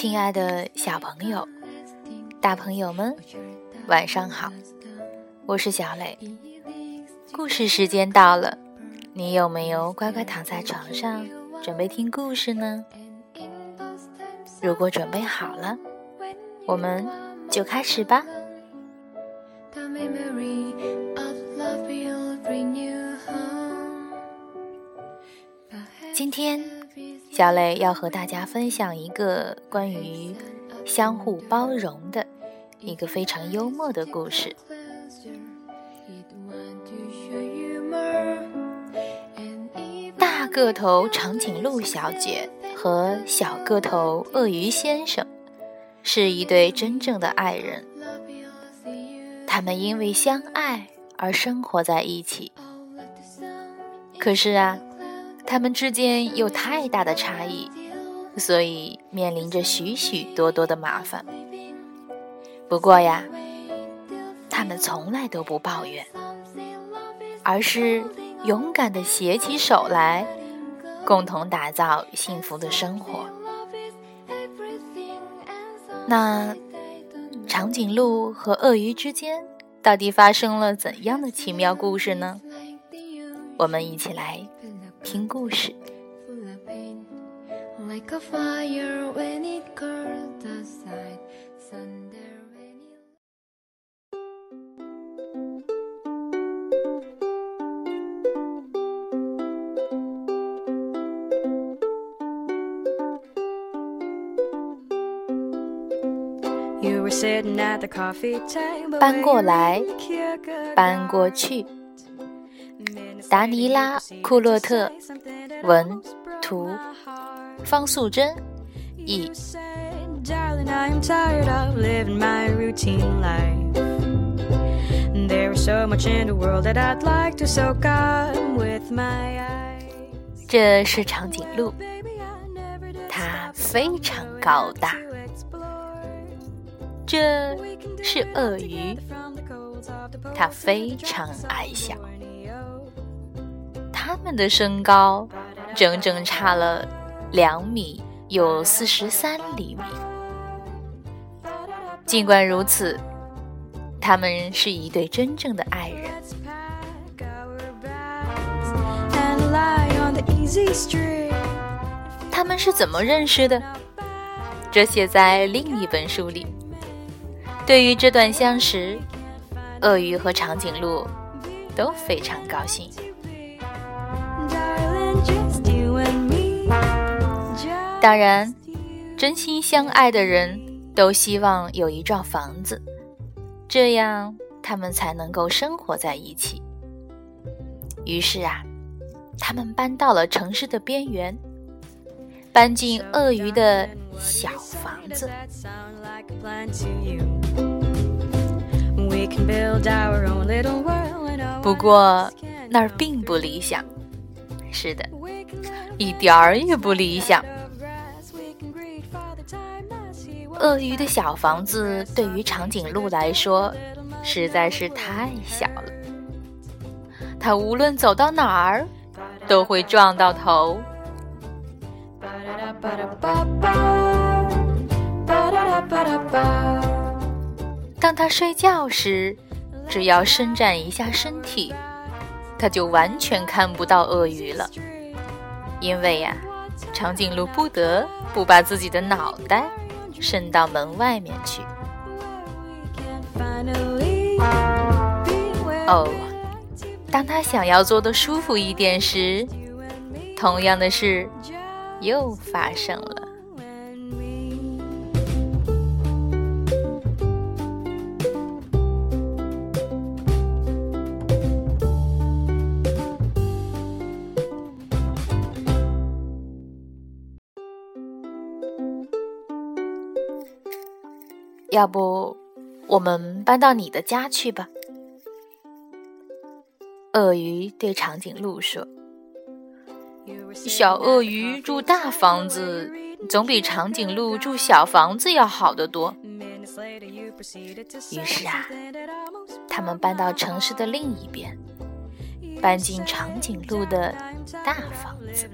亲爱的小朋友、大朋友们，晚上好！我是小磊。故事时间到了，你有没有乖乖躺在床上准备听故事呢？如果准备好了，我们就开始吧。今天，小磊要和大家分享一个关于相互包容的一个非常幽默的故事。大个头长颈鹿小姐和小个头鳄鱼先生是一对真正的爱人，他们因为相爱而生活在一起。可是啊。他们之间有太大的差异，所以面临着许许多多的麻烦。不过呀，他们从来都不抱怨，而是勇敢地携起手来，共同打造幸福的生活。那长颈鹿和鳄鱼之间到底发生了怎样的奇妙故事呢？我们一起来。听故事。搬过来，搬过去。达尼拉·库洛特，文图，方素珍，译。这是长颈鹿，它非常高大。这是鳄鱼，它非常矮小。他们的身高整整差了两米有四十三厘米。尽管如此，他们是一对真正的爱人。他们是怎么认识的？这写在另一本书里。对于这段相识，鳄鱼和长颈鹿都非常高兴。当然，真心相爱的人都希望有一幢房子，这样他们才能够生活在一起。于是啊，他们搬到了城市的边缘，搬进鳄鱼的小房子。不过那儿并不理想。是的，一点儿也不理想。鳄鱼的小房子对于长颈鹿来说实在是太小了，它无论走到哪儿都会撞到头。当它睡觉时，只要伸展一下身体。它就完全看不到鳄鱼了，因为呀，长颈鹿不得不把自己的脑袋伸到门外面去。哦，当他想要坐得舒服一点时，同样的事又发生了。要不，我们搬到你的家去吧。鳄鱼对长颈鹿说：“小鳄鱼住大房子，总比长颈鹿住小房子要好得多。”于是啊，他们搬到城市的另一边，搬进长颈鹿的大房子。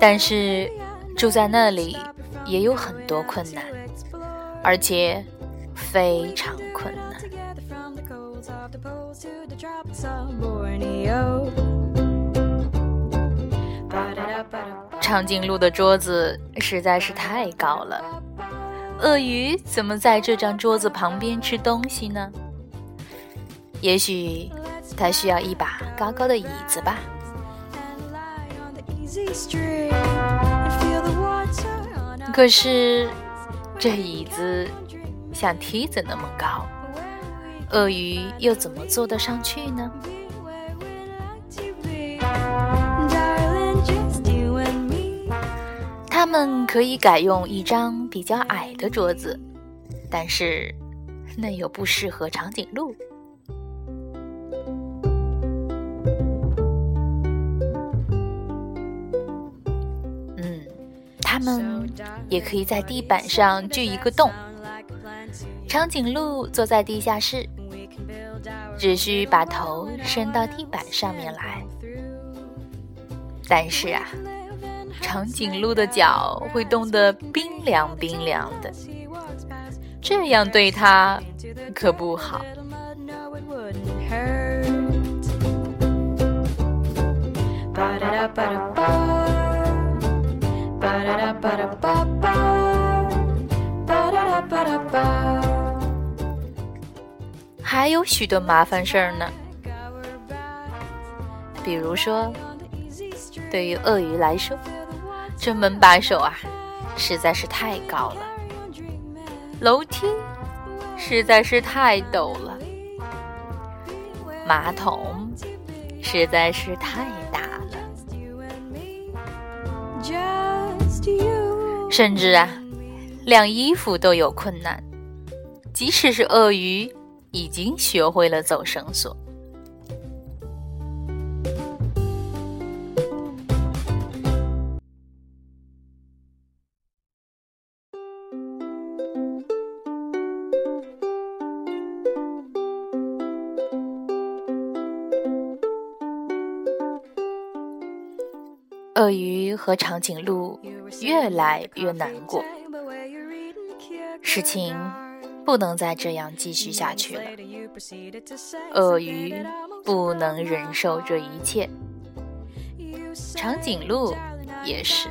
但是住在那里也有很多困难，而且非常困难。长颈鹿的桌子实在是太高了，鳄鱼怎么在这张桌子旁边吃东西呢？也许它需要一把高高的椅子吧。可是这椅子像梯子那么高，鳄鱼又怎么坐得上去呢？他们可以改用一张比较矮的桌子，但是那又不适合长颈鹿。他们也可以在地板上锯一个洞。长颈鹿坐在地下室，只需把头伸到地板上面来。但是啊。长颈鹿的脚会冻得冰凉冰凉的，这样对它可不好。还有许多麻烦事儿呢，比如说，对于鳄鱼来说。这门把手啊，实在是太高了；楼梯实在是太陡了；马桶实在是太甚至啊，晾衣服都有困难。即使是鳄鱼，已经学会了走绳索。鳄鱼和长颈鹿越来越难过，事情不能再这样继续下去了。鳄鱼不能忍受这一切，长颈鹿也是。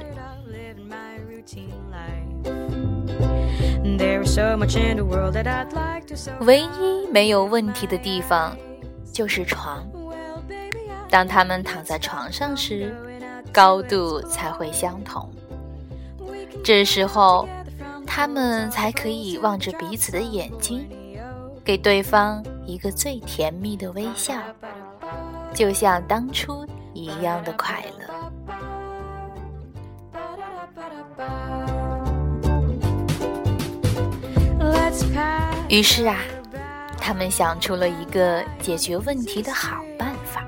唯一没有问题的地方就是床。当他们躺在床上时。高度才会相同，这时候他们才可以望着彼此的眼睛，给对方一个最甜蜜的微笑，就像当初一样的快乐。于是啊，他们想出了一个解决问题的好办法。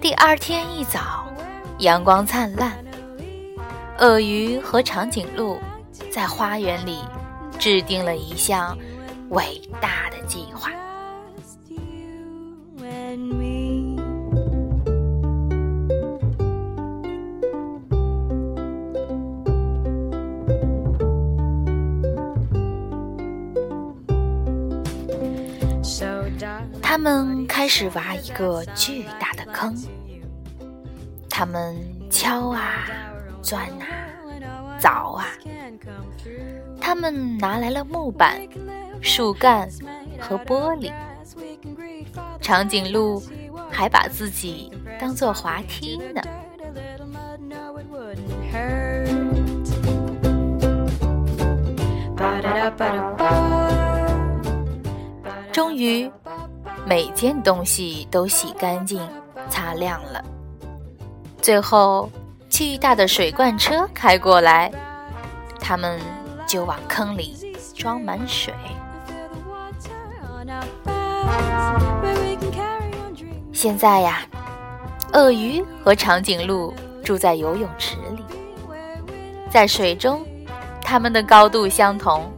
第二天一早，阳光灿烂，鳄鱼和长颈鹿在花园里制定了一项伟大他们开始挖一个巨大的坑，他们敲啊，钻啊，凿啊，他们拿来了木板、树干和玻璃。长颈鹿还把自己当做滑梯呢。终于。每件东西都洗干净、擦亮了。最后，巨大的水罐车开过来，他们就往坑里装满水。现在呀，鳄鱼和长颈鹿住在游泳池里，在水中，它们的高度相同，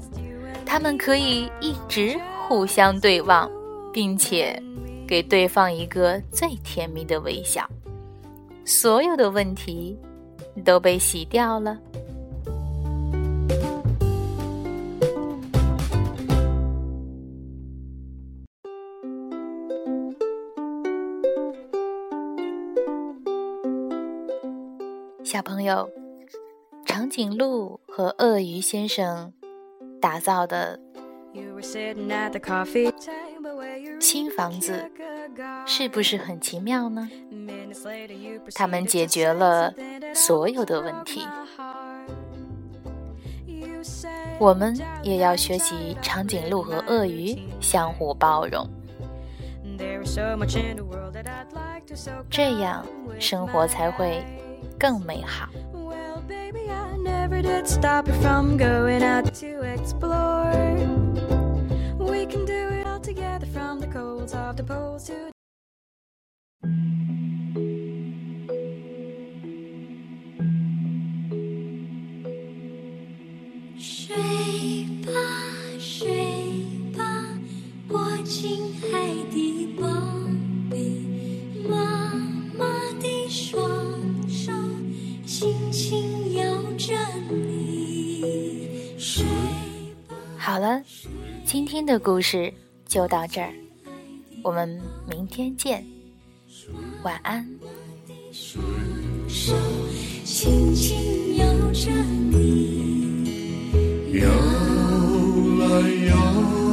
他们可以一直互相对望，并且给对方一个最甜蜜的微笑，所有的问题都被洗掉了。小朋友，长颈鹿和鳄鱼先生打造的新房子是不是很奇妙呢？他们解决了所有的问题。我们也要学习长颈鹿和鳄鱼相互包容，这样生活才会。更美好。Well, baby, I never did stop you from going out to explore. We can do it all together on the coals of the post。睡吧，睡吧。我亲爱的宝贝，妈妈的双手轻轻摇着你。睡吧。好了，今天的故事。就到这儿，我们明天见，晚安。摇来摇。